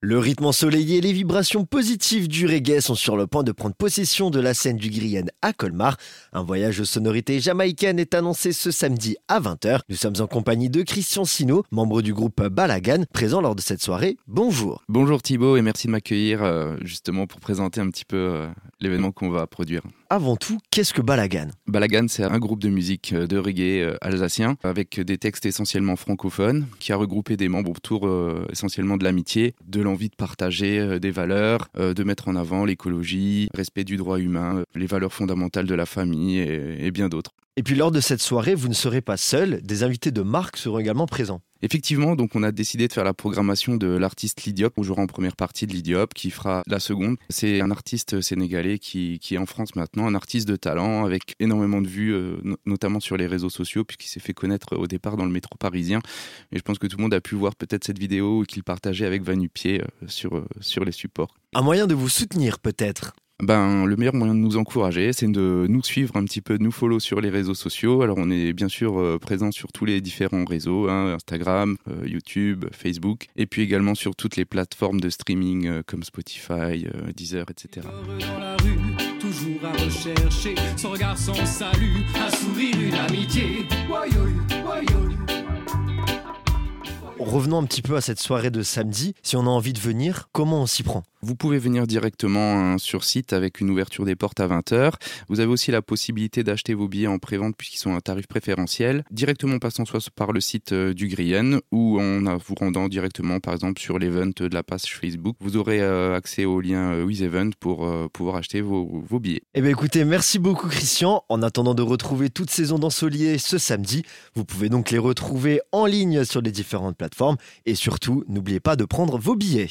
Le rythme ensoleillé et les vibrations positives du reggae sont sur le point de prendre possession de la scène du Guyenne à Colmar. Un voyage aux sonorités jamaïcaines est annoncé ce samedi à 20h. Nous sommes en compagnie de Christian Sino, membre du groupe Balagan, présent lors de cette soirée. Bonjour. Bonjour Thibaut et merci de m'accueillir euh, justement pour présenter un petit peu euh, l'événement qu'on va produire. Avant tout, qu'est-ce que Balagan? Balagan, c'est un groupe de musique euh, de reggae alsacien avec des textes essentiellement francophones qui a regroupé des membres autour essentiellement de l'amitié, de envie de partager euh, des valeurs, euh, de mettre en avant l'écologie, respect du droit humain, les valeurs fondamentales de la famille et, bien d'autres. Et puis lors de cette soirée, vous ne serez pas seul, des invités de marque seront également présents. Effectivement, donc on a décidé de faire la programmation de l'artiste Lidiop. On jouera en première partie de Lidiop, qui fera la seconde. C'est un artiste sénégalais qui, est en France maintenant, un artiste de talent avec énormément de vues, euh, notamment sur les réseaux sociaux, puisqu'il s'est fait connaître au départ dans le métro parisien. Et je pense que tout le monde a pu voir peut-être cette vidéo qu'il partageait avec Vanupier euh, sur, euh, sur les supports. Un moyen de vous soutenir peut-être? Ben, le meilleur moyen de nous encourager, c'est de nous suivre un petit peu, de nous follow sur les réseaux sociaux. Alors, on est bien sûr euh, présent sur tous les différents réseaux, hein, Instagram, euh, YouTube, Facebook, et puis également sur toutes les plateformes de streaming euh, comme Spotify, Deezer, etc. Dans la rue, toujours à rechercher son regard, son salut, un sourire, une amitié. Revenons un petit peu à cette soirée de samedi. Si on a envie de venir, comment on s'y prend? Vous pouvez venir directement hein, sur site avec une ouverture des portes à 20h. Vous avez aussi la possibilité d'acheter vos billets en pré-vente puisqu'ils sont à tarif préférentiel, directement passant soit par le site euh, du Grien ou en vous rendant directement par exemple sur l'event de la page Facebook. Vous aurez euh, accès au lien euh, With Event pour pouvoir acheter vos, vos billets. Eh bien écoutez, merci beaucoup Christian. En attendant de retrouver toute saison d'Ensolier ce samedi, vous pouvez donc les retrouver en ligne sur les différentes plateformes et surtout n'oubliez pas de prendre vos billets.